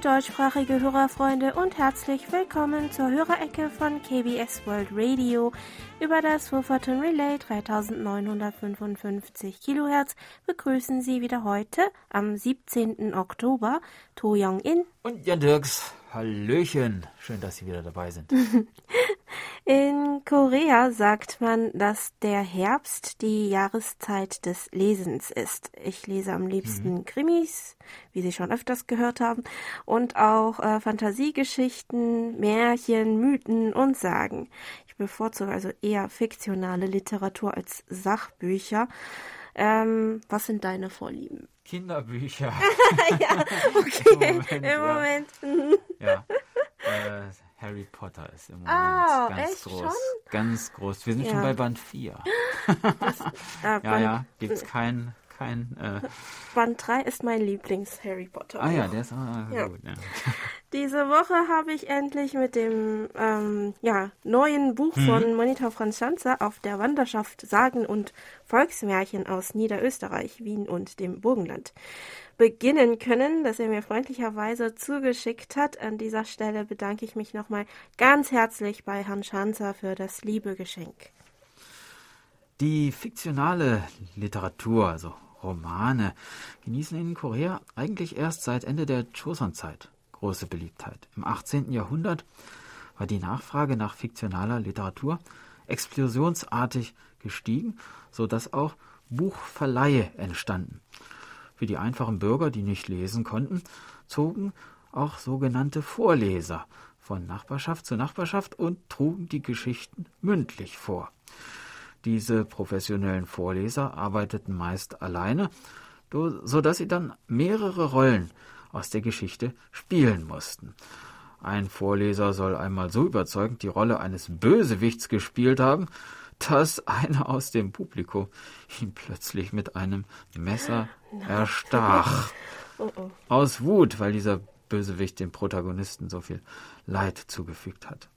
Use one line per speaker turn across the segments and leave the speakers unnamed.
deutschsprachige Hörerfreunde und herzlich willkommen zur Hörerecke von KBS World Radio. Über das Wolverton Relay 3955 Kilohertz begrüßen Sie wieder heute am 17. Oktober To Young In
und Jan Dirks. Hallöchen, schön, dass Sie wieder dabei sind.
In Korea sagt man, dass der Herbst die Jahreszeit des Lesens ist. Ich lese am liebsten mhm. Krimis, wie Sie schon öfters gehört haben, und auch äh, Fantasiegeschichten, Märchen, Mythen und Sagen. Ich bevorzuge also eher fiktionale Literatur als Sachbücher. Ähm, was sind deine Vorlieben?
Kinderbücher.
ja, okay. Im Moment. Im Moment.
Ja. ja. Äh, Harry Potter ist im Moment oh, ganz groß. Schon? Ganz groß. Wir sind ja. schon bei Band 4. Das, äh, ja, ja, gibt es kein, kein. Äh,
Band 3 ist mein Lieblings-Harry Potter.
Ah ja, der ist auch ja. gut. Ja.
Diese Woche habe ich endlich mit dem ähm, ja, neuen Buch hm. von Monitor Franz Schanzer auf der Wanderschaft Sagen und Volksmärchen aus Niederösterreich, Wien und dem Burgenland beginnen können, das er mir freundlicherweise zugeschickt hat. An dieser Stelle bedanke ich mich nochmal ganz herzlich bei Herrn Schanzer für das liebe Geschenk.
Die fiktionale Literatur, also Romane, genießen in Korea eigentlich erst seit Ende der Joseon-Zeit große Beliebtheit. Im 18. Jahrhundert war die Nachfrage nach fiktionaler Literatur explosionsartig gestiegen, so dass auch Buchverleihe entstanden. Für die einfachen Bürger, die nicht lesen konnten, zogen auch sogenannte Vorleser von Nachbarschaft zu Nachbarschaft und trugen die Geschichten mündlich vor. Diese professionellen Vorleser arbeiteten meist alleine, so dass sie dann mehrere Rollen aus der Geschichte spielen mussten. Ein Vorleser soll einmal so überzeugend die Rolle eines Bösewichts gespielt haben, dass einer aus dem Publikum ihn plötzlich mit einem Messer erstach. Oh, oh. Aus Wut, weil dieser Bösewicht dem Protagonisten so viel Leid zugefügt hat.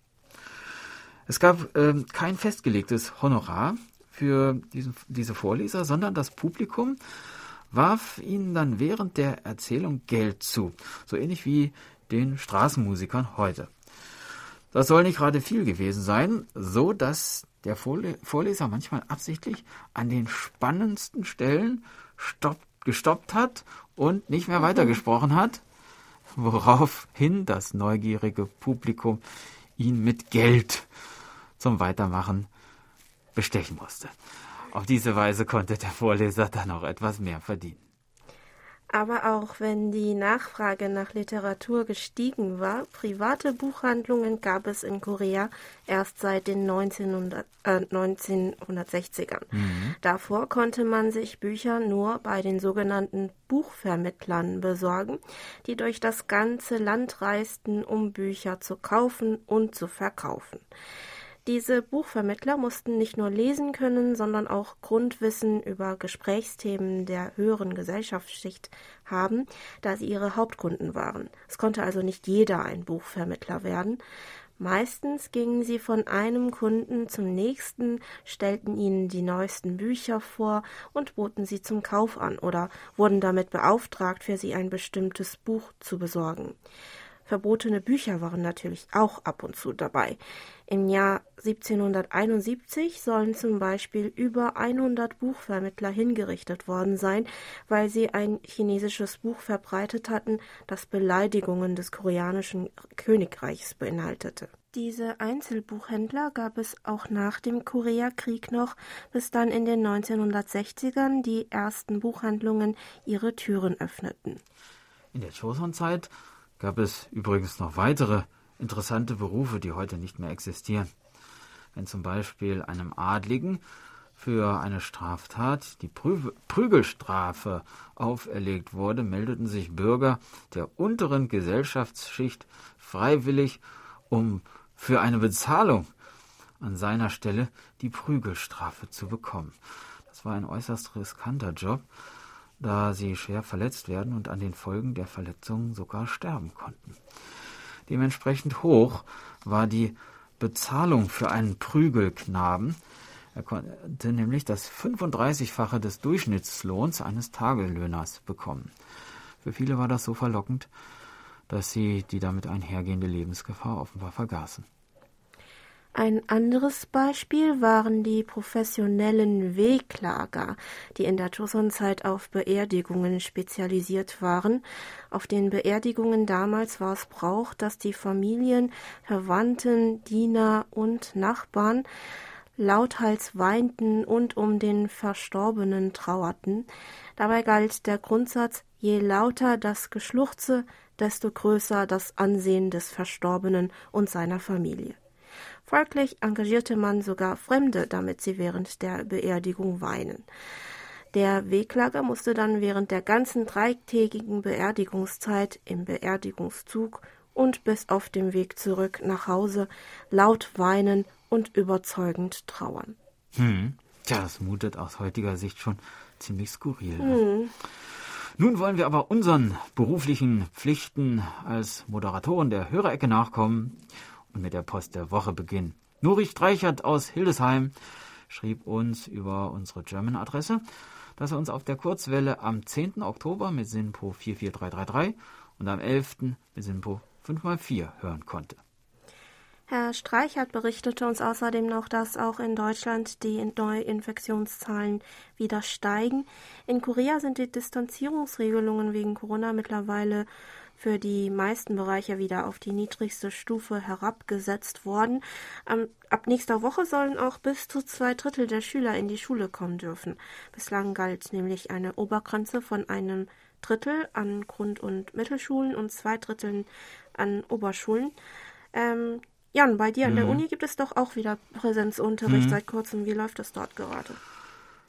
Es gab äh, kein festgelegtes Honorar für diesen, diese Vorleser, sondern das Publikum warf ihnen dann während der Erzählung Geld zu, so ähnlich wie den Straßenmusikern heute. Das soll nicht gerade viel gewesen sein, so dass der Vorleser manchmal absichtlich an den spannendsten Stellen stopp, gestoppt hat und nicht mehr weitergesprochen hat, woraufhin das neugierige Publikum ihn mit Geld zum Weitermachen bestechen musste. Auf diese Weise konnte der Vorleser dann auch etwas mehr verdienen.
Aber auch wenn die Nachfrage nach Literatur gestiegen war, private Buchhandlungen gab es in Korea erst seit den 1900, äh, 1960ern. Mhm. Davor konnte man sich Bücher nur bei den sogenannten Buchvermittlern besorgen, die durch das ganze Land reisten, um Bücher zu kaufen und zu verkaufen. Diese Buchvermittler mussten nicht nur lesen können, sondern auch Grundwissen über Gesprächsthemen der höheren Gesellschaftsschicht haben, da sie ihre Hauptkunden waren. Es konnte also nicht jeder ein Buchvermittler werden. Meistens gingen sie von einem Kunden zum nächsten, stellten ihnen die neuesten Bücher vor und boten sie zum Kauf an oder wurden damit beauftragt, für sie ein bestimmtes Buch zu besorgen. Verbotene Bücher waren natürlich auch ab und zu dabei. Im Jahr 1771 sollen zum Beispiel über 100 Buchvermittler hingerichtet worden sein, weil sie ein chinesisches Buch verbreitet hatten, das Beleidigungen des koreanischen Königreichs beinhaltete. Diese Einzelbuchhändler gab es auch nach dem Koreakrieg noch, bis dann in den 1960ern die ersten Buchhandlungen ihre Türen öffneten.
In der Joseon-Zeit gab es übrigens noch weitere interessante Berufe, die heute nicht mehr existieren. Wenn zum Beispiel einem Adligen für eine Straftat die Prü Prügelstrafe auferlegt wurde, meldeten sich Bürger der unteren Gesellschaftsschicht freiwillig, um für eine Bezahlung an seiner Stelle die Prügelstrafe zu bekommen. Das war ein äußerst riskanter Job, da sie schwer verletzt werden und an den Folgen der Verletzungen sogar sterben konnten. Dementsprechend hoch war die Bezahlung für einen Prügelknaben. Er konnte nämlich das 35-fache des Durchschnittslohns eines Tagelöhners bekommen. Für viele war das so verlockend, dass sie die damit einhergehende Lebensgefahr offenbar vergaßen.
Ein anderes Beispiel waren die professionellen Wehklager, die in der Joseon-Zeit auf Beerdigungen spezialisiert waren. Auf den Beerdigungen damals war es Brauch, dass die Familien, Verwandten, Diener und Nachbarn lauthals weinten und um den Verstorbenen trauerten. Dabei galt der Grundsatz, je lauter das Geschluchze, desto größer das Ansehen des Verstorbenen und seiner Familie. Folglich engagierte man sogar Fremde, damit sie während der Beerdigung weinen. Der Wehklager musste dann während der ganzen dreitägigen Beerdigungszeit im Beerdigungszug und bis auf dem Weg zurück nach Hause laut weinen und überzeugend trauern.
Hm. Tja, das mutet aus heutiger Sicht schon ziemlich skurril. Hm. Nun wollen wir aber unseren beruflichen Pflichten als Moderatoren der Hörerecke nachkommen und mit der Post der Woche beginnen. Nuri Streichert aus Hildesheim schrieb uns über unsere German-Adresse, dass er uns auf der Kurzwelle am 10. Oktober mit SINPO 44333 und am 11. mit SINPO 5x4 hören konnte.
Herr Streichert berichtete uns außerdem noch, dass auch in Deutschland die Neuinfektionszahlen wieder steigen. In Korea sind die Distanzierungsregelungen wegen Corona mittlerweile für die meisten Bereiche wieder auf die niedrigste Stufe herabgesetzt worden. ab nächster Woche sollen auch bis zu zwei Drittel der Schüler in die Schule kommen dürfen. Bislang galt nämlich eine Obergrenze von einem Drittel an Grund- und Mittelschulen und zwei Dritteln an Oberschulen. Ähm, Jan, bei dir an der mhm. Uni gibt es doch auch wieder Präsenzunterricht mhm. seit kurzem. Wie läuft das dort gerade?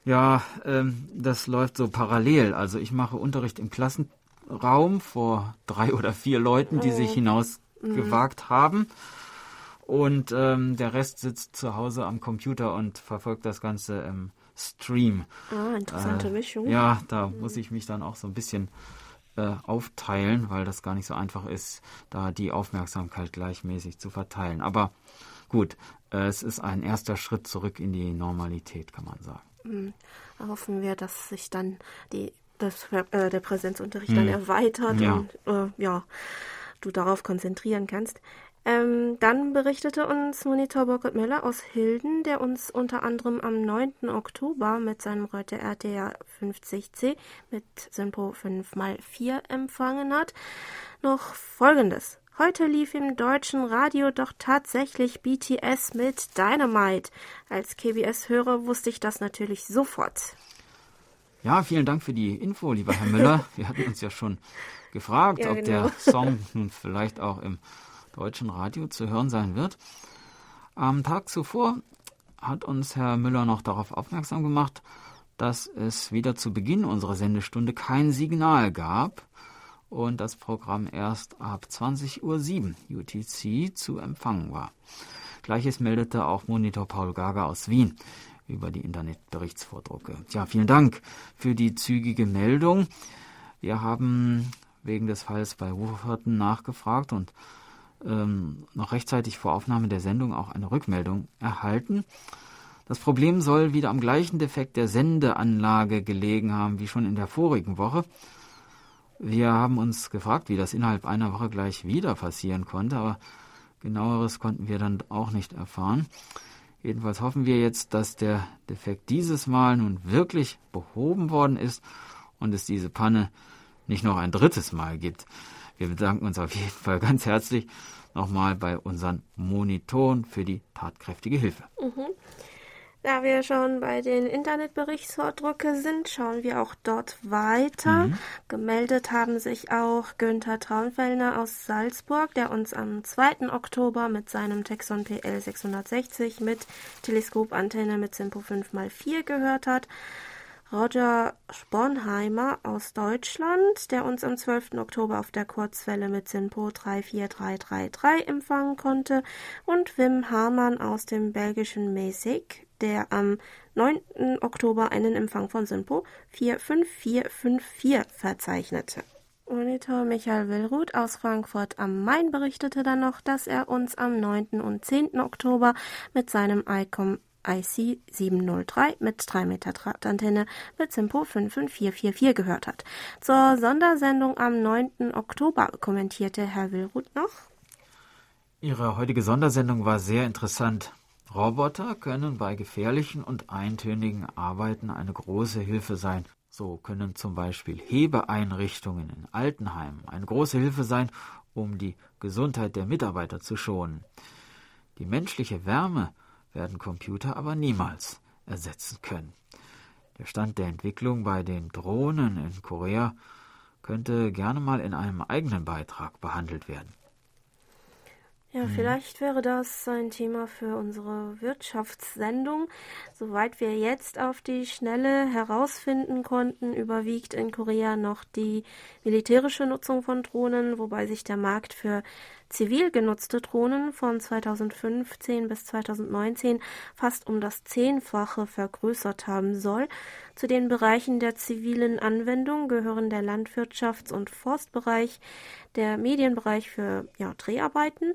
Ja, ähm, das läuft so parallel. Also ich mache Unterricht im Klassen Raum vor drei oder vier Leuten, die oh. sich hinausgewagt mhm. haben. Und ähm, der Rest sitzt zu Hause am Computer und verfolgt das Ganze im Stream.
Ah, interessante äh, Mischung.
Ja, da mhm. muss ich mich dann auch so ein bisschen äh, aufteilen, weil das gar nicht so einfach ist, da die Aufmerksamkeit gleichmäßig zu verteilen. Aber gut, äh, es ist ein erster Schritt zurück in die Normalität, kann man sagen.
Mhm. Hoffen wir, dass sich dann die das, äh, der Präsenzunterricht hm. dann erweitert ja. und äh, ja, du darauf konzentrieren kannst. Ähm, dann berichtete uns Monitor Burkhard Müller aus Hilden, der uns unter anderem am 9. Oktober mit seinem Reuter RTR 50C mit Synpro 5x4 empfangen hat, noch folgendes. Heute lief im deutschen Radio doch tatsächlich BTS mit Dynamite. Als KBS-Hörer wusste ich das natürlich sofort.
Ja, vielen Dank für die Info, lieber Herr Müller. Wir hatten uns ja schon gefragt, ja, ob genau. der Song nun vielleicht auch im deutschen Radio zu hören sein wird. Am Tag zuvor hat uns Herr Müller noch darauf aufmerksam gemacht, dass es wieder zu Beginn unserer Sendestunde kein Signal gab und das Programm erst ab 20.07 Uhr UTC zu empfangen war. Gleiches meldete auch Monitor Paul Gager aus Wien über die Internetberichtsvordrucke. Ja, vielen Dank für die zügige Meldung. Wir haben wegen des Falls bei Wucherten nachgefragt und ähm, noch rechtzeitig vor Aufnahme der Sendung auch eine Rückmeldung erhalten. Das Problem soll wieder am gleichen Defekt der Sendeanlage gelegen haben wie schon in der vorigen Woche. Wir haben uns gefragt, wie das innerhalb einer Woche gleich wieder passieren konnte, aber genaueres konnten wir dann auch nicht erfahren. Jedenfalls hoffen wir jetzt, dass der Defekt dieses Mal nun wirklich behoben worden ist und es diese Panne nicht noch ein drittes Mal gibt. Wir bedanken uns auf jeden Fall ganz herzlich nochmal bei unseren Monitoren für die tatkräftige Hilfe.
Mhm. Da wir schon bei den Internetberichtsvordrucke sind, schauen wir auch dort weiter. Mhm. Gemeldet haben sich auch Günther Traunfellner aus Salzburg, der uns am 2. Oktober mit seinem Texon PL 660 mit Teleskopantenne mit Simpo 5x4 gehört hat. Roger Sponheimer aus Deutschland, der uns am 12. Oktober auf der Kurzwelle mit Sinpo 34333 empfangen konnte, und Wim Hamann aus dem belgischen Mesig, der am 9. Oktober einen Empfang von Sinpo 45454 verzeichnete. Monitor Michael Willruth aus Frankfurt am Main berichtete dann noch, dass er uns am 9. und 10. Oktober mit seinem ICOM IC 703 mit 3 Meter Drahtantenne mit Simpo 55444 gehört hat. Zur Sondersendung am 9. Oktober kommentierte Herr Willruth noch.
Ihre heutige Sondersendung war sehr interessant. Roboter können bei gefährlichen und eintönigen Arbeiten eine große Hilfe sein. So können zum Beispiel Hebeeinrichtungen in Altenheimen eine große Hilfe sein, um die Gesundheit der Mitarbeiter zu schonen. Die menschliche Wärme werden Computer aber niemals ersetzen können. Der Stand der Entwicklung bei den Drohnen in Korea könnte gerne mal in einem eigenen Beitrag behandelt werden.
Ja, mhm. vielleicht wäre das ein Thema für unsere Wirtschaftssendung. Soweit wir jetzt auf die Schnelle herausfinden konnten, überwiegt in Korea noch die militärische Nutzung von Drohnen, wobei sich der Markt für zivil genutzte Drohnen von 2015 bis 2019 fast um das Zehnfache vergrößert haben soll. Zu den Bereichen der zivilen Anwendung gehören der Landwirtschafts- und Forstbereich, der Medienbereich für ja, Dreharbeiten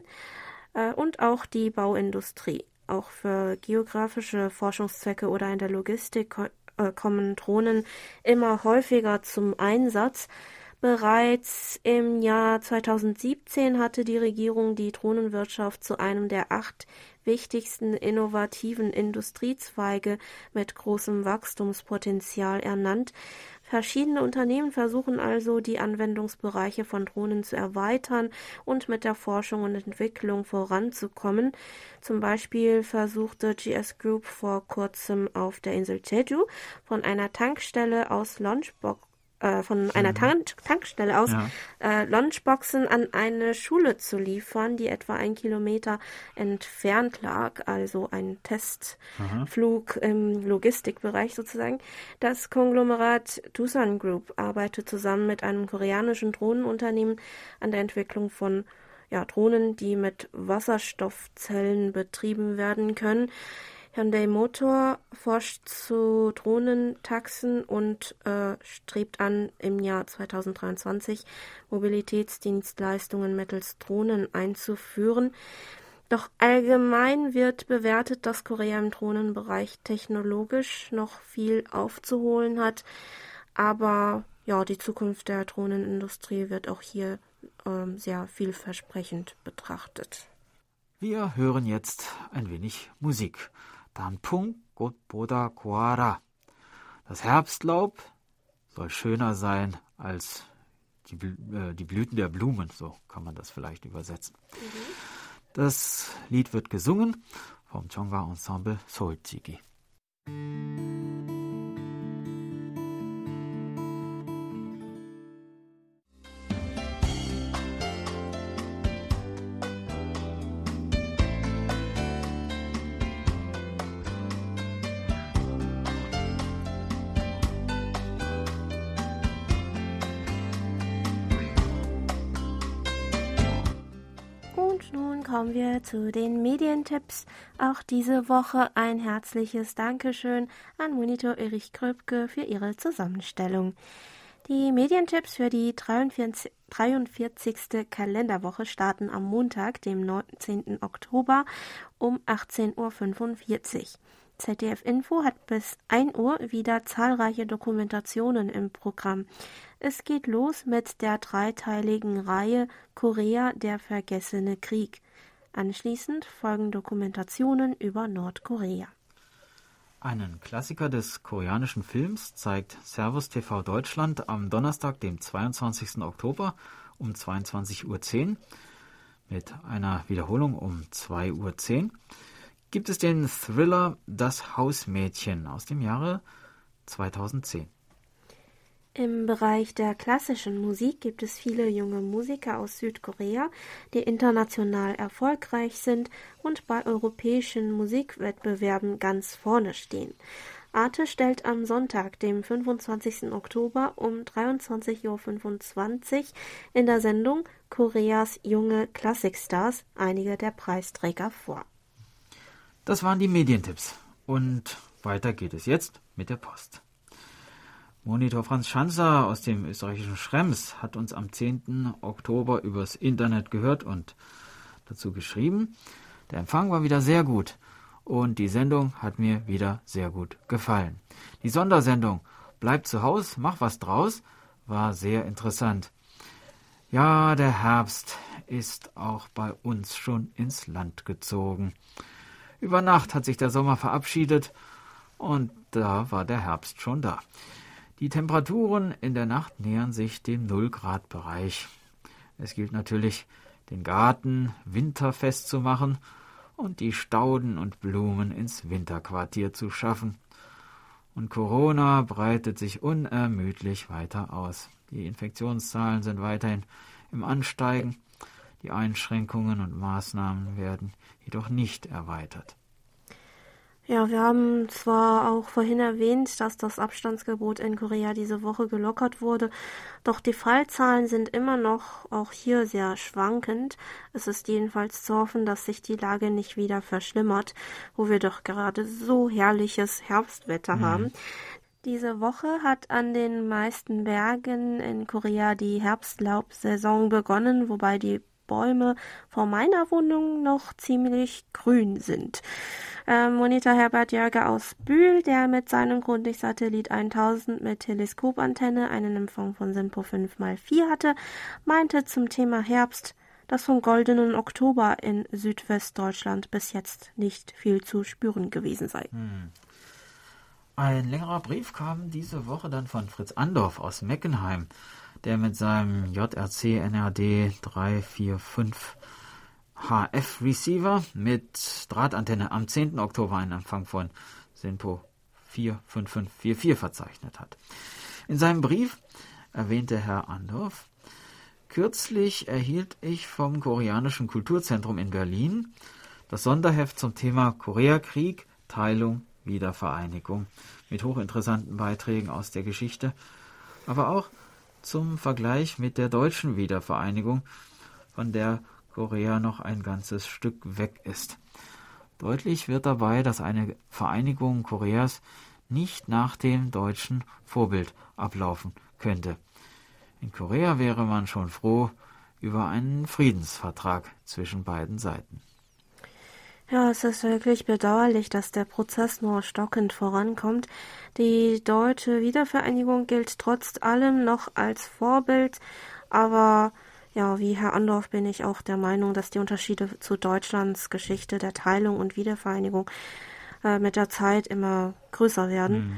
äh, und auch die Bauindustrie. Auch für geografische Forschungszwecke oder in der Logistik äh, kommen Drohnen immer häufiger zum Einsatz. Bereits im Jahr 2017 hatte die Regierung die Drohnenwirtschaft zu einem der acht wichtigsten innovativen Industriezweige mit großem Wachstumspotenzial ernannt. Verschiedene Unternehmen versuchen also, die Anwendungsbereiche von Drohnen zu erweitern und mit der Forschung und Entwicklung voranzukommen. Zum Beispiel versuchte GS Group vor kurzem auf der Insel Jeju von einer Tankstelle aus Launchbox äh, von einer. Tank Tankstelle aus ja. äh, Lunchboxen an eine Schule zu liefern, die etwa ein Kilometer entfernt lag, also ein Testflug Aha. im Logistikbereich sozusagen. Das Konglomerat Dusan Group arbeitet zusammen mit einem koreanischen Drohnenunternehmen an der Entwicklung von ja, Drohnen, die mit Wasserstoffzellen betrieben werden können. Hyundai Motor forscht zu Drohnentaxen und äh, strebt an, im Jahr 2023 Mobilitätsdienstleistungen mittels Drohnen einzuführen. Doch allgemein wird bewertet, dass Korea im Drohnenbereich technologisch noch viel aufzuholen hat. Aber ja, die Zukunft der Drohnenindustrie wird auch hier ähm, sehr vielversprechend betrachtet.
Wir hören jetzt ein wenig Musik. 단풍꽃보다 고와라. Das Herbstlaub soll schöner sein als die, äh, die, Blüten der Blumen, so kann man das vielleicht übersetzen. Mhm. Das Lied wird gesungen vom Chonga Ensemble Solchigi.
kommen zu den Medientipps. Auch diese Woche ein herzliches Dankeschön an Monitor Erich Kröpke für ihre Zusammenstellung. Die Medientipps für die 43, 43. Kalenderwoche starten am Montag, dem 19. Oktober um 18.45 Uhr. ZDF Info hat bis 1 Uhr wieder zahlreiche Dokumentationen im Programm. Es geht los mit der dreiteiligen Reihe Korea der vergessene Krieg. Anschließend folgen Dokumentationen über Nordkorea.
Einen Klassiker des koreanischen Films zeigt Servus TV Deutschland am Donnerstag, dem 22. Oktober um 22.10 Uhr. Mit einer Wiederholung um 2.10 Uhr gibt es den Thriller Das Hausmädchen aus dem Jahre 2010.
Im Bereich der klassischen Musik gibt es viele junge Musiker aus Südkorea, die international erfolgreich sind und bei europäischen Musikwettbewerben ganz vorne stehen. Arte stellt am Sonntag, dem 25. Oktober um 23.25 Uhr in der Sendung Koreas junge Klassikstars einige der Preisträger vor.
Das waren die Medientipps. Und weiter geht es jetzt mit der Post. Monitor Franz Schanzer aus dem österreichischen Schrems hat uns am 10. Oktober übers Internet gehört und dazu geschrieben. Der Empfang war wieder sehr gut und die Sendung hat mir wieder sehr gut gefallen. Die Sondersendung Bleib zu Haus, mach was draus war sehr interessant. Ja, der Herbst ist auch bei uns schon ins Land gezogen. Über Nacht hat sich der Sommer verabschiedet und da war der Herbst schon da. Die Temperaturen in der Nacht nähern sich dem Nullgrad-Bereich. Es gilt natürlich, den Garten winterfest zu machen und die Stauden und Blumen ins Winterquartier zu schaffen. Und Corona breitet sich unermüdlich weiter aus. Die Infektionszahlen sind weiterhin im Ansteigen. Die Einschränkungen und Maßnahmen werden jedoch nicht erweitert.
Ja, wir haben zwar auch vorhin erwähnt, dass das Abstandsgebot in Korea diese Woche gelockert wurde, doch die Fallzahlen sind immer noch auch hier sehr schwankend. Es ist jedenfalls zu hoffen, dass sich die Lage nicht wieder verschlimmert, wo wir doch gerade so herrliches Herbstwetter mhm. haben. Diese Woche hat an den meisten Bergen in Korea die Herbstlaubsaison begonnen, wobei die Bäume vor meiner Wohnung noch ziemlich grün sind. Ähm, Monitor Herbert Jörger aus Bühl, der mit seinem Grundig-Satellit 1000 mit Teleskopantenne einen Empfang von SINPO 5x4 hatte, meinte zum Thema Herbst, dass vom goldenen Oktober in Südwestdeutschland bis jetzt nicht viel zu spüren gewesen sei. Hm.
Ein längerer Brief kam diese Woche dann von Fritz Andorf aus Meckenheim der mit seinem JRC NRD 345 HF Receiver mit Drahtantenne am 10. Oktober einen Empfang von SINPO 45544 verzeichnet hat. In seinem Brief erwähnte Herr Andorf, kürzlich erhielt ich vom Koreanischen Kulturzentrum in Berlin das Sonderheft zum Thema Koreakrieg, Teilung, Wiedervereinigung mit hochinteressanten Beiträgen aus der Geschichte, aber auch zum Vergleich mit der deutschen Wiedervereinigung, von der Korea noch ein ganzes Stück weg ist. Deutlich wird dabei, dass eine Vereinigung Koreas nicht nach dem deutschen Vorbild ablaufen könnte. In Korea wäre man schon froh über einen Friedensvertrag zwischen beiden Seiten.
Ja, es ist wirklich bedauerlich, dass der Prozess nur stockend vorankommt. Die deutsche Wiedervereinigung gilt trotz allem noch als Vorbild, aber ja, wie Herr Andorf bin ich auch der Meinung, dass die Unterschiede zu Deutschlands Geschichte der Teilung und Wiedervereinigung äh, mit der Zeit immer größer werden. Mhm.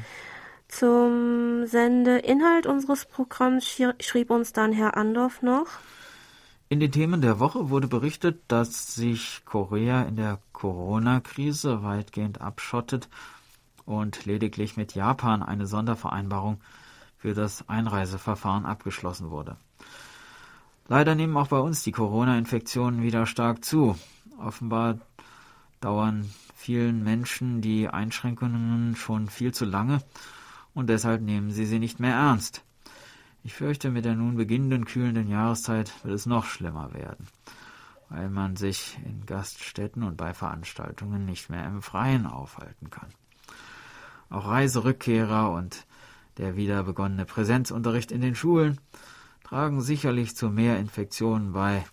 Zum Sendeinhalt unseres Programms schrieb uns dann Herr Andorf noch.
In den Themen der Woche wurde berichtet, dass sich Korea in der Corona-Krise weitgehend abschottet und lediglich mit Japan eine Sondervereinbarung für das Einreiseverfahren abgeschlossen wurde. Leider nehmen auch bei uns die Corona-Infektionen wieder stark zu. Offenbar dauern vielen Menschen die Einschränkungen schon viel zu lange und deshalb nehmen sie sie nicht mehr ernst. Ich fürchte, mit der nun beginnenden kühlenden Jahreszeit wird es noch schlimmer werden, weil man sich in Gaststätten und bei Veranstaltungen nicht mehr im Freien aufhalten kann. Auch Reiserückkehrer und der wieder begonnene Präsenzunterricht in den Schulen tragen sicherlich zu mehr Infektionen bei.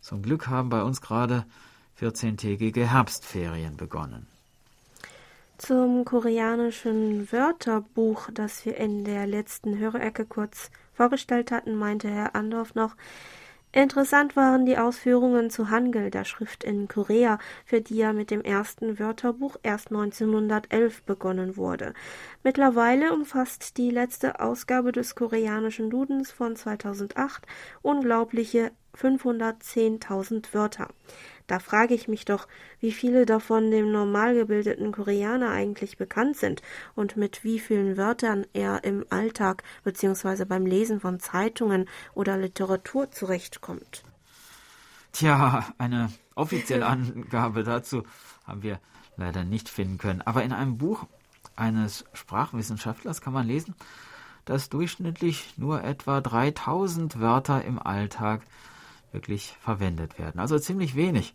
Zum Glück haben bei uns gerade 14-tägige Herbstferien begonnen.
Zum koreanischen Wörterbuch, das wir in der letzten Hörerecke kurz vorgestellt hatten, meinte Herr Andorf noch, Interessant waren die Ausführungen zu Hangul, der Schrift in Korea, für die ja mit dem ersten Wörterbuch erst 1911 begonnen wurde. Mittlerweile umfasst die letzte Ausgabe des koreanischen Dudens von 2008 unglaubliche 510.000 Wörter. Da frage ich mich doch, wie viele davon dem normal gebildeten Koreaner eigentlich bekannt sind und mit wie vielen Wörtern er im Alltag bzw. beim Lesen von Zeitungen oder Literatur zurechtkommt.
Tja, eine offizielle Angabe dazu haben wir leider nicht finden können. Aber in einem Buch eines Sprachwissenschaftlers kann man lesen, dass durchschnittlich nur etwa 3000 Wörter im Alltag wirklich verwendet werden. Also ziemlich wenig,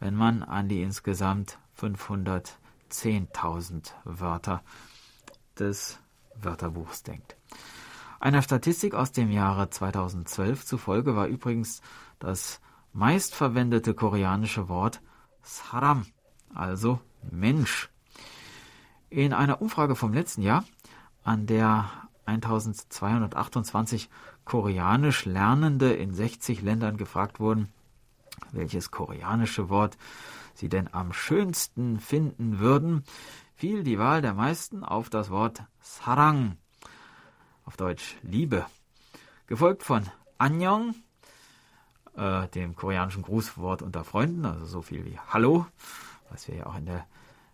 wenn man an die insgesamt 510.000 Wörter des Wörterbuchs denkt. Einer Statistik aus dem Jahre 2012 zufolge war übrigens das meistverwendete koreanische Wort Saram, also Mensch. In einer Umfrage vom letzten Jahr, an der 1228 koreanisch Lernende in 60 Ländern gefragt wurden, welches koreanische Wort sie denn am schönsten finden würden, fiel die Wahl der meisten auf das Wort Sarang, auf Deutsch Liebe, gefolgt von Annyeong, äh, dem koreanischen Grußwort unter Freunden, also so viel wie Hallo, was wir ja auch in der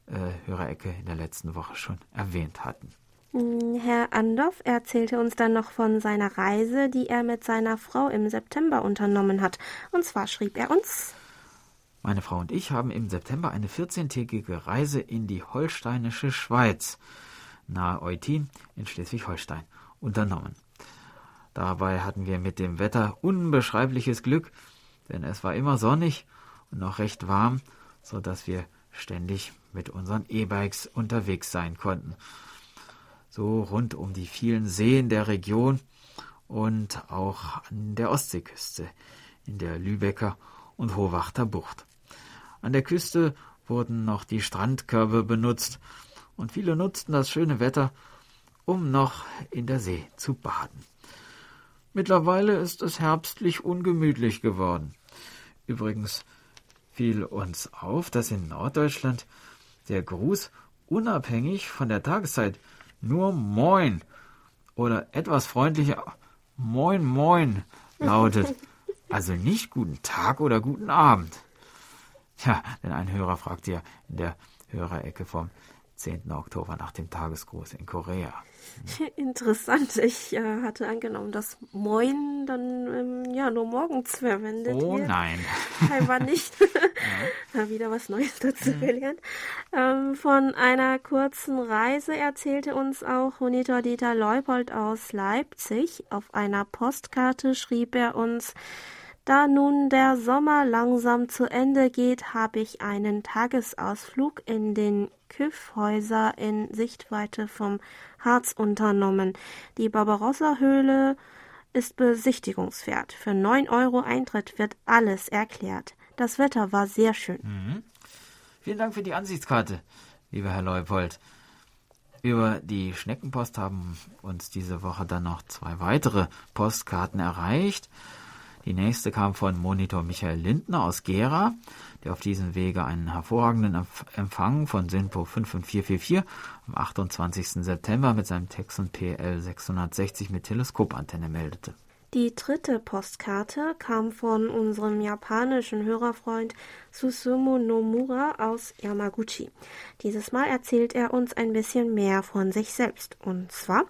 äh, Hörerecke in der letzten Woche schon erwähnt hatten.
Hm, Herr Andorf erzählte uns dann noch von seiner Reise, die er mit seiner Frau im September unternommen hat. Und zwar schrieb er uns
meine Frau und ich haben im September eine 14-tägige Reise in die holsteinische Schweiz, nahe Eutin in Schleswig-Holstein, unternommen. Dabei hatten wir mit dem Wetter unbeschreibliches Glück, denn es war immer sonnig und noch recht warm, so dass wir ständig mit unseren E-Bikes unterwegs sein konnten. So rund um die vielen Seen der Region und auch an der Ostseeküste, in der Lübecker und Hohwachter Bucht. An der Küste wurden noch die Strandkörbe benutzt, und viele nutzten das schöne Wetter, um noch in der See zu baden. Mittlerweile ist es herbstlich ungemütlich geworden. Übrigens fiel uns auf, dass in Norddeutschland der Gruß unabhängig von der Tageszeit nur Moin oder etwas freundlicher Moin Moin lautet. Also nicht guten Tag oder guten Abend. Ja, denn ein Hörer fragt ja in der Hörerecke vom 10. Oktober nach dem Tagesgruß in Korea.
Interessant. Ich äh, hatte angenommen, dass Moin dann ähm, ja nur morgens verwendet
oh,
wird.
Oh nein.
Scheinbar nicht. ja. Wieder was Neues dazu mhm. gelernt. Ähm, von einer kurzen Reise erzählte uns auch Monitor Dieter Leupold aus Leipzig. Auf einer Postkarte schrieb er uns, da nun der Sommer langsam zu Ende geht, habe ich einen Tagesausflug in den Kyffhäuser in Sichtweite vom Harz unternommen. Die Barbarossa-Höhle ist besichtigungswert. Für neun Euro Eintritt wird alles erklärt. Das Wetter war sehr schön.
Mhm. Vielen Dank für die Ansichtskarte, lieber Herr Leupold. Über die Schneckenpost haben uns diese Woche dann noch zwei weitere Postkarten erreicht. Die nächste kam von Monitor Michael Lindner aus Gera, der auf diesem Wege einen hervorragenden Empfang von SINPO 55444 am 28. September mit seinem Texon PL 660 mit Teleskopantenne meldete.
Die dritte Postkarte kam von unserem japanischen Hörerfreund Susumu Nomura aus Yamaguchi. Dieses Mal erzählt er uns ein bisschen mehr von sich selbst. Und zwar,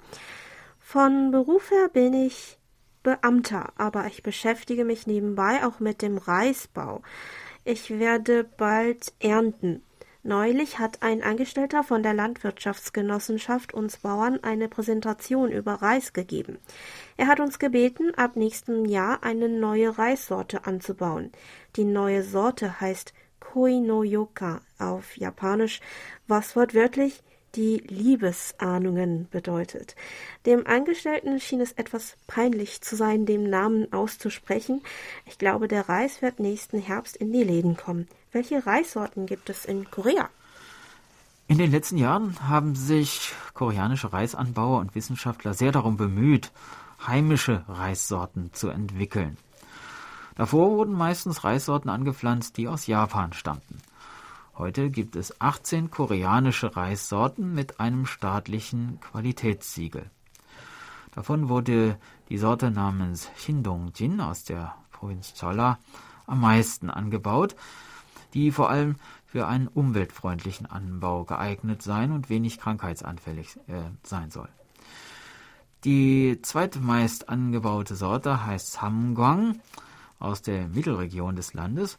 von Beruf her bin ich Beamter, aber ich beschäftige mich nebenbei auch mit dem Reisbau. Ich werde bald ernten. Neulich hat ein Angestellter von der Landwirtschaftsgenossenschaft uns Bauern eine Präsentation über Reis gegeben. Er hat uns gebeten, ab nächstem Jahr eine neue Reissorte anzubauen. Die neue Sorte heißt Koi no Yoka auf Japanisch, was wortwörtlich die Liebesahnungen bedeutet. Dem Angestellten schien es etwas peinlich zu sein, den Namen auszusprechen. Ich glaube, der Reis wird nächsten Herbst in die Läden kommen. Welche Reissorten gibt es in Korea?
In den letzten Jahren haben sich koreanische Reisanbauer und Wissenschaftler sehr darum bemüht, heimische Reissorten zu entwickeln. Davor wurden meistens Reissorten angepflanzt, die aus Japan stammten. Heute gibt es 18 koreanische Reissorten mit einem staatlichen Qualitätssiegel. Davon wurde die Sorte namens Hindongjin aus der Provinz Cholla am meisten angebaut, die vor allem für einen umweltfreundlichen Anbau geeignet sein und wenig krankheitsanfällig äh, sein soll. Die zweitmeist angebaute Sorte heißt Samgwang aus der Mittelregion des Landes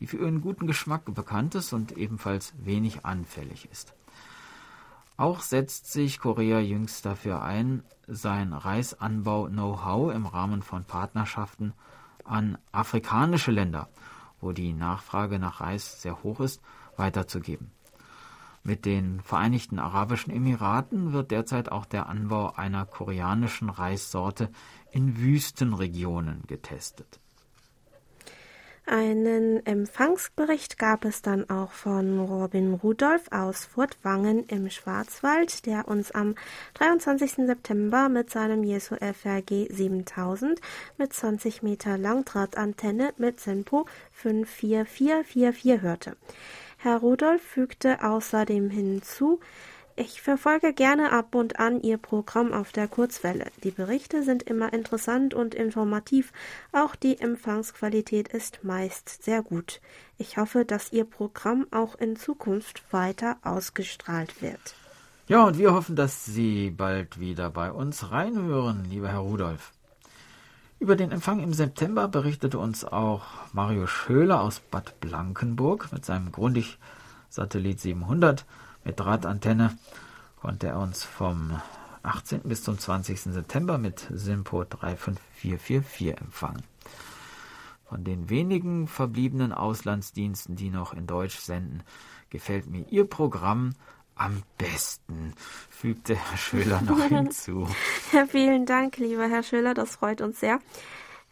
die für ihren guten Geschmack bekannt ist und ebenfalls wenig anfällig ist. Auch setzt sich Korea jüngst dafür ein, sein Reisanbau-Know-how im Rahmen von Partnerschaften an afrikanische Länder, wo die Nachfrage nach Reis sehr hoch ist, weiterzugeben. Mit den Vereinigten Arabischen Emiraten wird derzeit auch der Anbau einer koreanischen Reissorte in Wüstenregionen getestet.
Einen Empfangsbericht gab es dann auch von Robin Rudolph aus Furtwangen im Schwarzwald, der uns am 23. September mit seinem Jesu FRG 7000 mit 20 Meter Langdrahtantenne mit Sempo 54444 hörte. Herr Rudolph fügte außerdem hinzu, ich verfolge gerne ab und an Ihr Programm auf der Kurzwelle. Die Berichte sind immer interessant und informativ. Auch die Empfangsqualität ist meist sehr gut. Ich hoffe, dass Ihr Programm auch in Zukunft weiter ausgestrahlt wird.
Ja, und wir hoffen, dass Sie bald wieder bei uns reinhören, lieber Herr Rudolf. Über den Empfang im September berichtete uns auch Mario Schöler aus Bad Blankenburg mit seinem Grundig Satellit 700 mit Drahtantenne konnte er uns vom 18. bis zum 20. September mit Simpo 35444 empfangen. Von den wenigen verbliebenen Auslandsdiensten, die noch in Deutsch senden, gefällt mir Ihr Programm am besten, fügte Herr Schöler noch hinzu.
Ja, vielen Dank, lieber Herr Schöler, das freut uns sehr.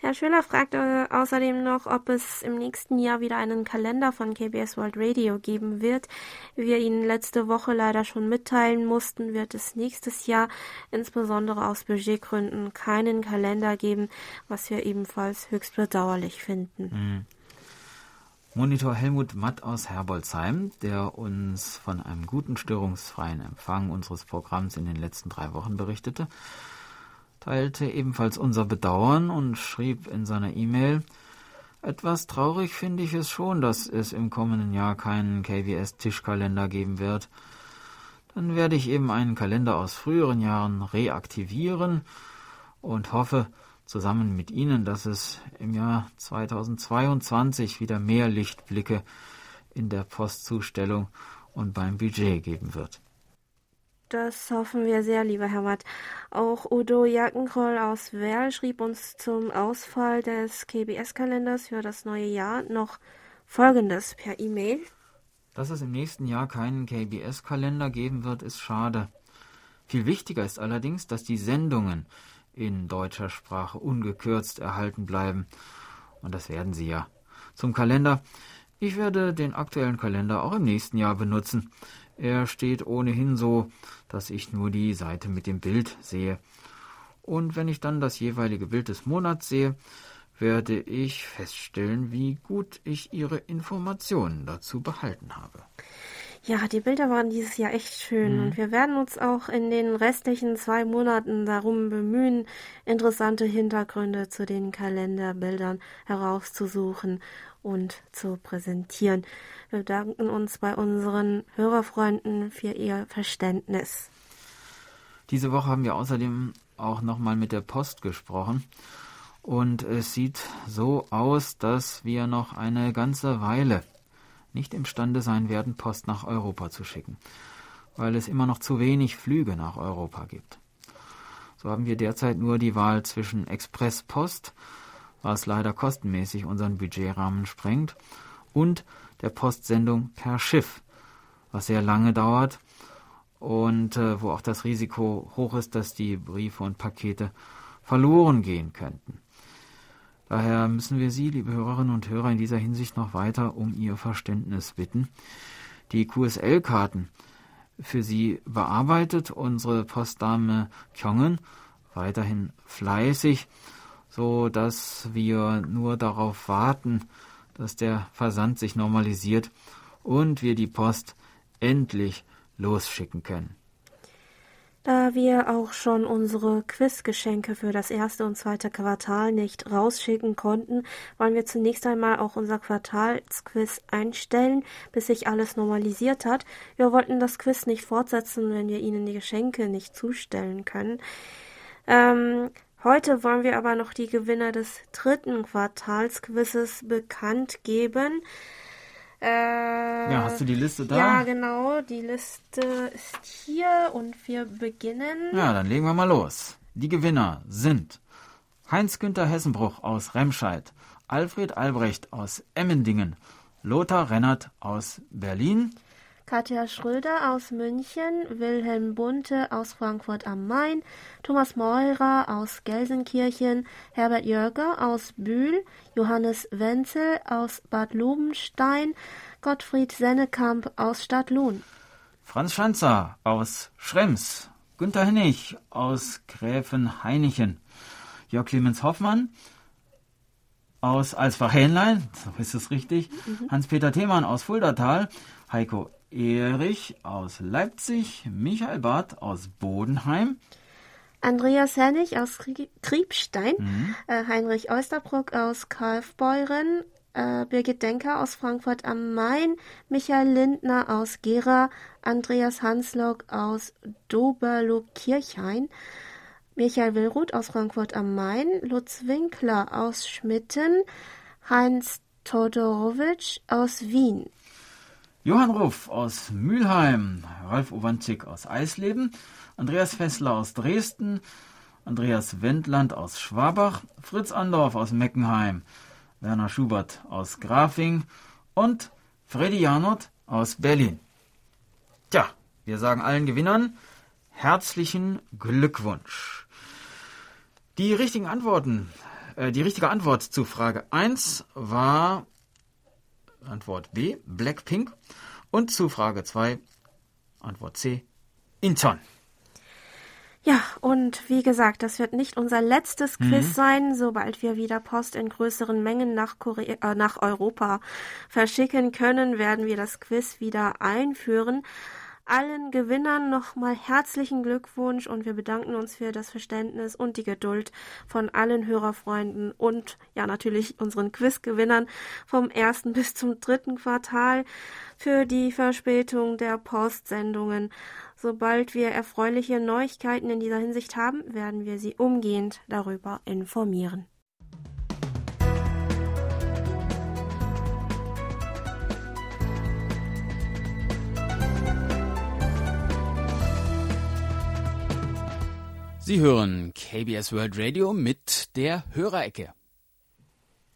Herr Schöler fragte außerdem noch, ob es im nächsten Jahr wieder einen Kalender von KBS World Radio geben wird. Wie wir Ihnen letzte Woche leider schon mitteilen mussten, wird es nächstes Jahr insbesondere aus Budgetgründen keinen Kalender geben, was wir ebenfalls höchst bedauerlich finden. Mhm.
Monitor Helmut Matt aus Herbolzheim, der uns von einem guten störungsfreien Empfang unseres Programms in den letzten drei Wochen berichtete, teilte ebenfalls unser Bedauern und schrieb in seiner E-Mail, etwas traurig finde ich es schon, dass es im kommenden Jahr keinen KBS-Tischkalender geben wird. Dann werde ich eben einen Kalender aus früheren Jahren reaktivieren und hoffe zusammen mit Ihnen, dass es im Jahr 2022 wieder mehr Lichtblicke in der Postzustellung und beim Budget geben wird.
Das hoffen wir sehr, lieber Herr Watt. Auch Udo Jackenkroll aus Werl schrieb uns zum Ausfall des KBS-Kalenders für das neue Jahr noch Folgendes per E-Mail.
Dass es im nächsten Jahr keinen KBS-Kalender geben wird, ist schade. Viel wichtiger ist allerdings, dass die Sendungen in deutscher Sprache ungekürzt erhalten bleiben. Und das werden sie ja. Zum Kalender. Ich werde den aktuellen Kalender auch im nächsten Jahr benutzen. Er steht ohnehin so, dass ich nur die Seite mit dem Bild sehe. Und wenn ich dann das jeweilige Bild des Monats sehe, werde ich feststellen, wie gut ich Ihre Informationen dazu behalten habe.
Ja, die Bilder waren dieses Jahr echt schön mhm. und wir werden uns auch in den restlichen zwei Monaten darum bemühen, interessante Hintergründe zu den Kalenderbildern herauszusuchen und zu präsentieren. Wir bedanken uns bei unseren Hörerfreunden für ihr Verständnis.
Diese Woche haben wir außerdem auch nochmal mit der Post gesprochen. Und es sieht so aus, dass wir noch eine ganze Weile nicht imstande sein werden, Post nach Europa zu schicken, weil es immer noch zu wenig Flüge nach Europa gibt. So haben wir derzeit nur die Wahl zwischen Expresspost was leider kostenmäßig unseren Budgetrahmen sprengt, und der Postsendung per Schiff, was sehr lange dauert und äh, wo auch das Risiko hoch ist, dass die Briefe und Pakete verloren gehen könnten. Daher müssen wir Sie, liebe Hörerinnen und Hörer, in dieser Hinsicht noch weiter um Ihr Verständnis bitten. Die QSL-Karten für Sie bearbeitet unsere Postdame Kyongen weiterhin fleißig so dass wir nur darauf warten, dass der Versand sich normalisiert und wir die Post endlich losschicken können.
Da wir auch schon unsere Quizgeschenke für das erste und zweite Quartal nicht rausschicken konnten, wollen wir zunächst einmal auch unser Quartalsquiz einstellen, bis sich alles normalisiert hat. Wir wollten das Quiz nicht fortsetzen, wenn wir Ihnen die Geschenke nicht zustellen können. Ähm, Heute wollen wir aber noch die Gewinner des dritten Quartalsquizzes bekannt geben.
Äh, ja, hast du die Liste da?
Ja, genau. Die Liste ist hier und wir beginnen.
Ja, dann legen wir mal los. Die Gewinner sind Heinz-Günther Hessenbruch aus Remscheid, Alfred Albrecht aus Emmendingen, Lothar Rennert aus Berlin,
Katja Schröder aus München, Wilhelm Bunte aus Frankfurt am Main, Thomas Meurer aus Gelsenkirchen, Herbert Jörger aus Bühl, Johannes Wenzel aus Bad Lobenstein, Gottfried Sennekamp aus Stadtlohn.
Franz Schanzer aus Schrems, Günter Hennig aus Gräfenhainichen, Jörg Clemens Hoffmann aus Alsbach-Hähnlein, so ist es richtig, mhm. Hans-Peter Themann aus Fuldatal, Heiko Erich aus Leipzig, Michael Barth aus Bodenheim,
Andreas Hennig aus Kriebstein, mhm. äh, Heinrich Oesterbruck aus Kaufbeuren, äh, Birgit Denker aus Frankfurt am Main, Michael Lindner aus Gera, Andreas Hanslock aus Doberlo-Kirchhain, Michael Willruth aus Frankfurt am Main, Lutz Winkler aus Schmitten, Heinz Todorowitsch aus Wien.
Johann Ruff aus Mülheim, Ralf Owanczyk aus Eisleben, Andreas Fessler aus Dresden, Andreas Wendland aus Schwabach, Fritz Andorf aus Meckenheim, Werner Schubert aus Grafing und Freddy Janot aus Berlin. Tja, wir sagen allen Gewinnern herzlichen Glückwunsch. Die richtigen Antworten, äh, die richtige Antwort zu Frage 1 war Antwort B, Blackpink. Und zu Frage 2, Antwort C, Inton.
Ja, und wie gesagt, das wird nicht unser letztes mhm. Quiz sein. Sobald wir wieder Post in größeren Mengen nach, Korea, äh, nach Europa verschicken können, werden wir das Quiz wieder einführen allen Gewinnern nochmal herzlichen Glückwunsch und wir bedanken uns für das Verständnis und die Geduld von allen Hörerfreunden und ja natürlich unseren Quizgewinnern vom ersten bis zum dritten Quartal für die Verspätung der Postsendungen. Sobald wir erfreuliche Neuigkeiten in dieser Hinsicht haben, werden wir Sie umgehend darüber informieren.
Sie hören KBS World Radio mit der Hörerecke.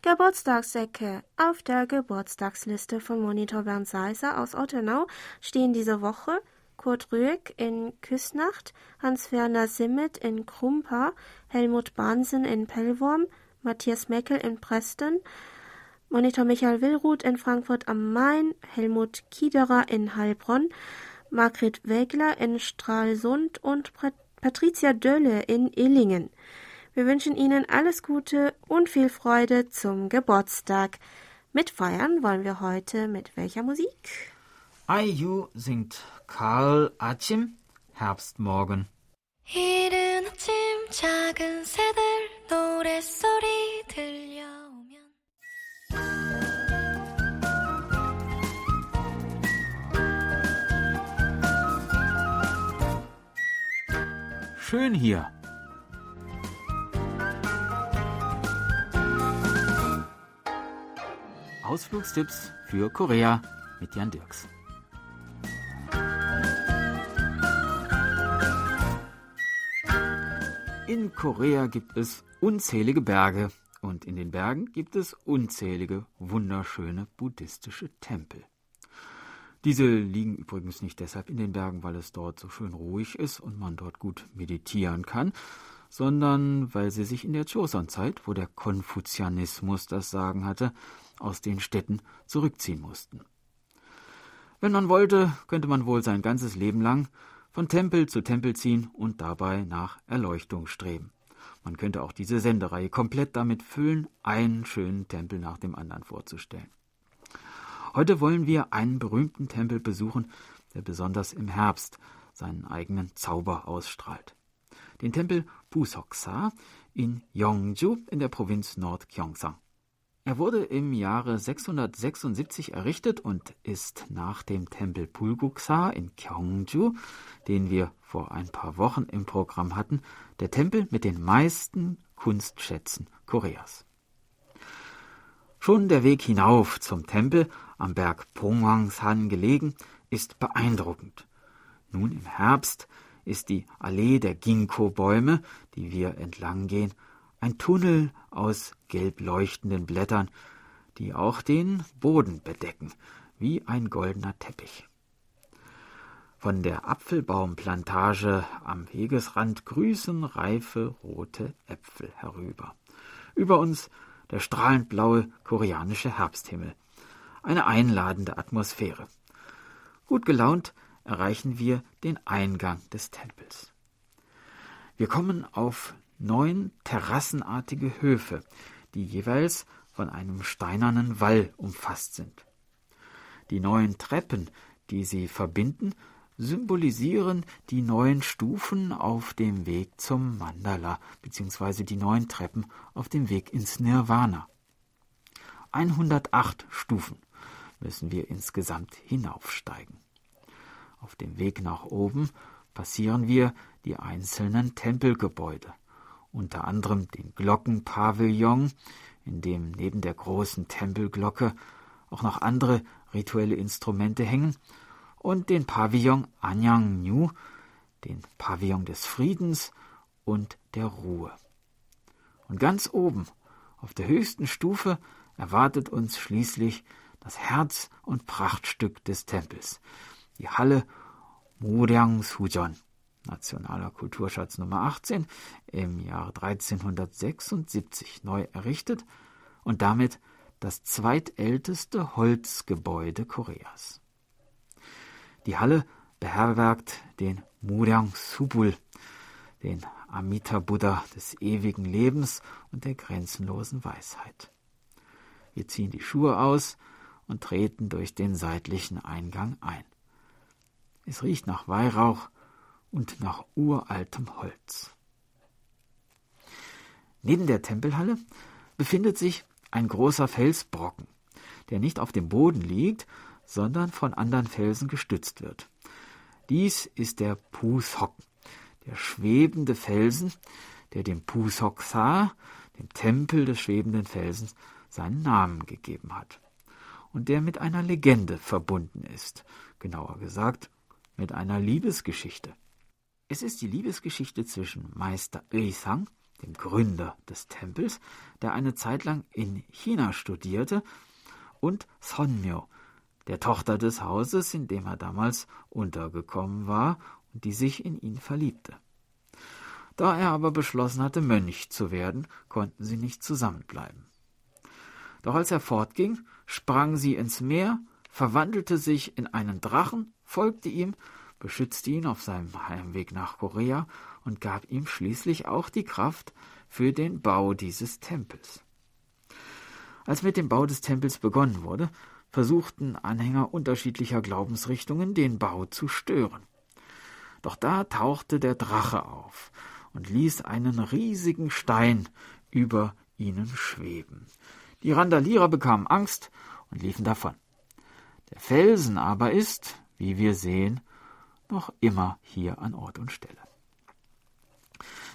Geburtstagsecke. Auf der Geburtstagsliste von Monitor Bernd Seiser aus Ottenau stehen diese Woche Kurt Rüegg in Küsnacht, Hans-Werner Simmet in Krumpa, Helmut Bahnsen in Pellworm, Matthias Meckel in Preston, Monitor Michael Willruth in Frankfurt am Main, Helmut Kiederer in Heilbronn, Margret Wegler in Stralsund und Patricia Dölle in Illingen. Wir wünschen Ihnen alles Gute und viel Freude zum Geburtstag. Mitfeiern wollen wir heute mit welcher Musik?
IU singt Karl Achim Herbstmorgen. 이른 아침 작은 새들 노랫소리 들려 Schön hier. Ausflugstipps für Korea mit Jan Dirks. In Korea gibt es unzählige Berge und in den Bergen gibt es unzählige wunderschöne buddhistische Tempel. Diese liegen übrigens nicht deshalb in den Bergen, weil es dort so schön ruhig ist und man dort gut meditieren kann, sondern weil sie sich in der Joseon-Zeit, wo der Konfuzianismus das Sagen hatte, aus den Städten zurückziehen mussten. Wenn man wollte, könnte man wohl sein ganzes Leben lang von Tempel zu Tempel ziehen und dabei nach Erleuchtung streben. Man könnte auch diese Sendereihe komplett damit füllen, einen schönen Tempel nach dem anderen vorzustellen. Heute wollen wir einen berühmten Tempel besuchen, der besonders im Herbst seinen eigenen Zauber ausstrahlt. Den Tempel Pusoksa in Yongju in der Provinz Nord-Gyeongsang. Er wurde im Jahre 676 errichtet und ist nach dem Tempel Bulguksa in Gyeongju, den wir vor ein paar Wochen im Programm hatten, der Tempel mit den meisten Kunstschätzen Koreas. Schon der Weg hinauf zum Tempel am Berg Pongwangsan gelegen, ist beeindruckend. Nun im Herbst ist die Allee der Ginkgo-Bäume, die wir entlang gehen, ein Tunnel aus gelb leuchtenden Blättern, die auch den Boden bedecken, wie ein goldener Teppich. Von der Apfelbaumplantage am Wegesrand grüßen reife rote Äpfel herüber. Über uns der strahlend blaue koreanische Herbsthimmel. Eine einladende Atmosphäre. Gut gelaunt erreichen wir den Eingang des Tempels. Wir kommen auf neun terrassenartige Höfe, die jeweils von einem steinernen Wall umfasst sind. Die neun Treppen, die sie verbinden, symbolisieren die neun Stufen auf dem Weg zum Mandala, beziehungsweise die neun Treppen auf dem Weg ins Nirvana. 108 Stufen müssen wir insgesamt hinaufsteigen. Auf dem Weg nach oben passieren wir die einzelnen Tempelgebäude, unter anderem den Glockenpavillon, in dem neben der großen Tempelglocke auch noch andere rituelle Instrumente hängen, und den Pavillon Anyangnu, den Pavillon des Friedens und der Ruhe. Und ganz oben, auf der höchsten Stufe, erwartet uns schließlich das Herz und Prachtstück des Tempels, die Halle Muryang Sujon, nationaler Kulturschatz Nummer 18, im Jahr 1376 neu errichtet und damit das zweitälteste Holzgebäude Koreas. Die Halle beherbergt den Muryang Subul, den Amita Buddha des ewigen Lebens und der grenzenlosen Weisheit. Wir ziehen die Schuhe aus und treten durch den seitlichen Eingang ein. Es riecht nach Weihrauch und nach uraltem Holz. Neben der Tempelhalle befindet sich ein großer Felsbrocken, der nicht auf dem Boden liegt, sondern von anderen Felsen gestützt wird. Dies ist der Pusok, der schwebende Felsen, der dem Pusok Sa, dem Tempel des schwebenden Felsens, seinen Namen gegeben hat und der mit einer Legende verbunden ist, genauer gesagt mit einer Liebesgeschichte. Es ist die Liebesgeschichte zwischen Meister Eisang, dem Gründer des Tempels, der eine Zeit lang in China studierte, und Sonmyo, der Tochter des Hauses, in dem er damals untergekommen war und die sich in ihn verliebte. Da er aber beschlossen hatte, Mönch zu werden, konnten sie nicht zusammenbleiben. Doch als er fortging, sprang sie ins Meer, verwandelte sich in einen Drachen, folgte ihm, beschützte ihn auf seinem Heimweg nach Korea und gab ihm schließlich auch die Kraft für den Bau dieses Tempels. Als mit dem Bau des Tempels begonnen wurde, versuchten Anhänger unterschiedlicher Glaubensrichtungen den Bau zu stören. Doch da tauchte der Drache auf und ließ einen riesigen Stein über ihnen schweben. Die Randalierer bekamen Angst und liefen davon. Der Felsen aber ist, wie wir sehen, noch immer hier an Ort und Stelle.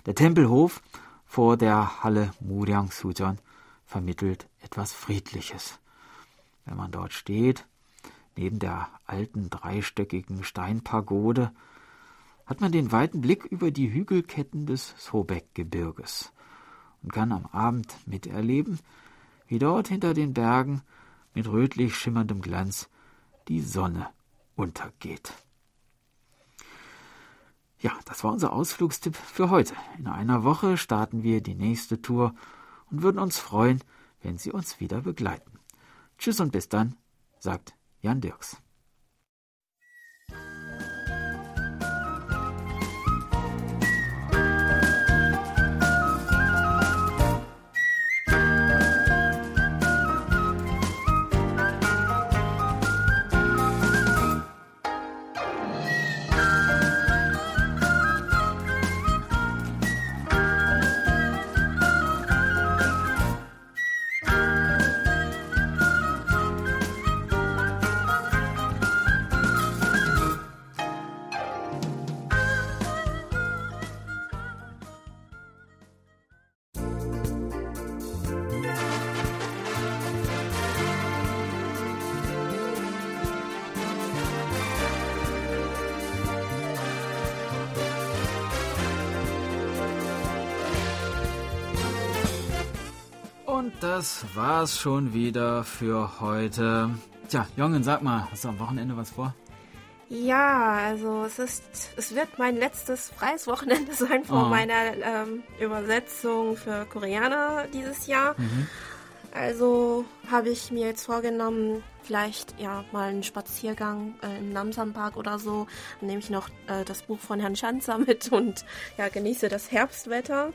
Der Tempelhof vor der Halle Muryang Sujon vermittelt etwas Friedliches. Wenn man dort steht, neben der alten dreistöckigen Steinpagode, hat man den weiten Blick über die Hügelketten des Sobek-Gebirges und kann am Abend miterleben, wie dort hinter den Bergen mit rötlich schimmerndem Glanz die Sonne untergeht. Ja, das war unser Ausflugstipp für heute. In einer Woche starten wir die nächste Tour und würden uns freuen, wenn Sie uns wieder begleiten. Tschüss und bis dann, sagt Jan Dirks. Das war's schon wieder für heute. Tja, Jongen, sag mal, hast du am Wochenende was vor?
Ja, also es ist, es wird mein letztes freies Wochenende sein vor
Oh.
meiner ähm, Übersetzung für Koreaner dieses Jahr. Also habe ich mir jetzt vorgenommen, vielleicht ja mal einen Spaziergang äh, im Namsan Park oder so. Dann nehme ich noch äh, das Buch von Herrn Schanzer mit und ja genieße das Herbstwetter.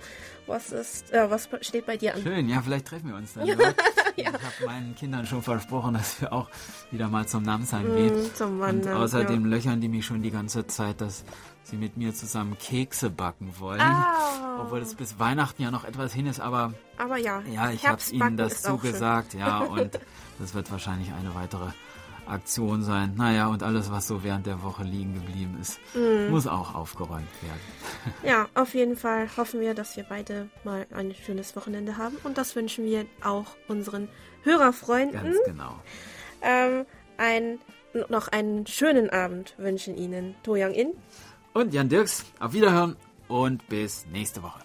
Was ist, äh, was steht bei dir an?
Schön, ja, vielleicht treffen wir uns dann. dort. Ich habe meinen Kindern schon versprochen, dass wir auch wieder mal zum Namsan gehen.
Mm, zum
Und
Wandern,
außerdem löchern die mich schon die ganze Zeit, dass sie mit mir zusammen Kekse backen wollen.
Ah.
Obwohl es bis Weihnachten ja noch etwas hin ist, aber
Aber ja,
ja, ich habe ihnen das zugesagt, ja, und das wird wahrscheinlich eine weitere Aktion sein. Naja, und alles, was so während der Woche liegen geblieben ist,
Mm.
muss auch aufgeräumt werden.
Ja, auf jeden Fall hoffen wir, dass wir beide mal ein schönes Wochenende haben. Und das wünschen wir auch unseren Hörerfreunden.
Ganz genau.
Ähm, ein, noch einen schönen Abend wünschen Ihnen To Young In.
Und Jan Dirks, auf Wiederhören und bis nächste Woche.